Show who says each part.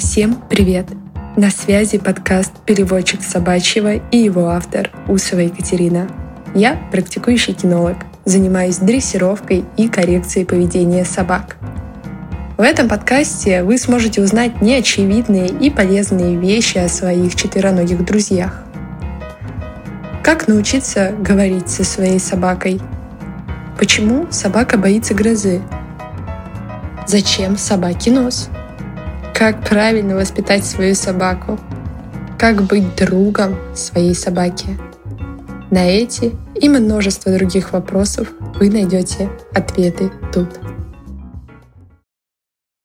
Speaker 1: Всем привет! На связи подкаст «Переводчик собачьего» и его автор Усова Екатерина. Я практикующий кинолог, занимаюсь дрессировкой и коррекцией поведения собак. В этом подкасте вы сможете узнать неочевидные и полезные вещи о своих четвероногих друзьях. Как научиться говорить со своей собакой? Почему собака боится грозы? Зачем собаке нос? Как правильно воспитать свою собаку? Как быть другом своей собаки? На эти и множество других вопросов вы найдете ответы тут.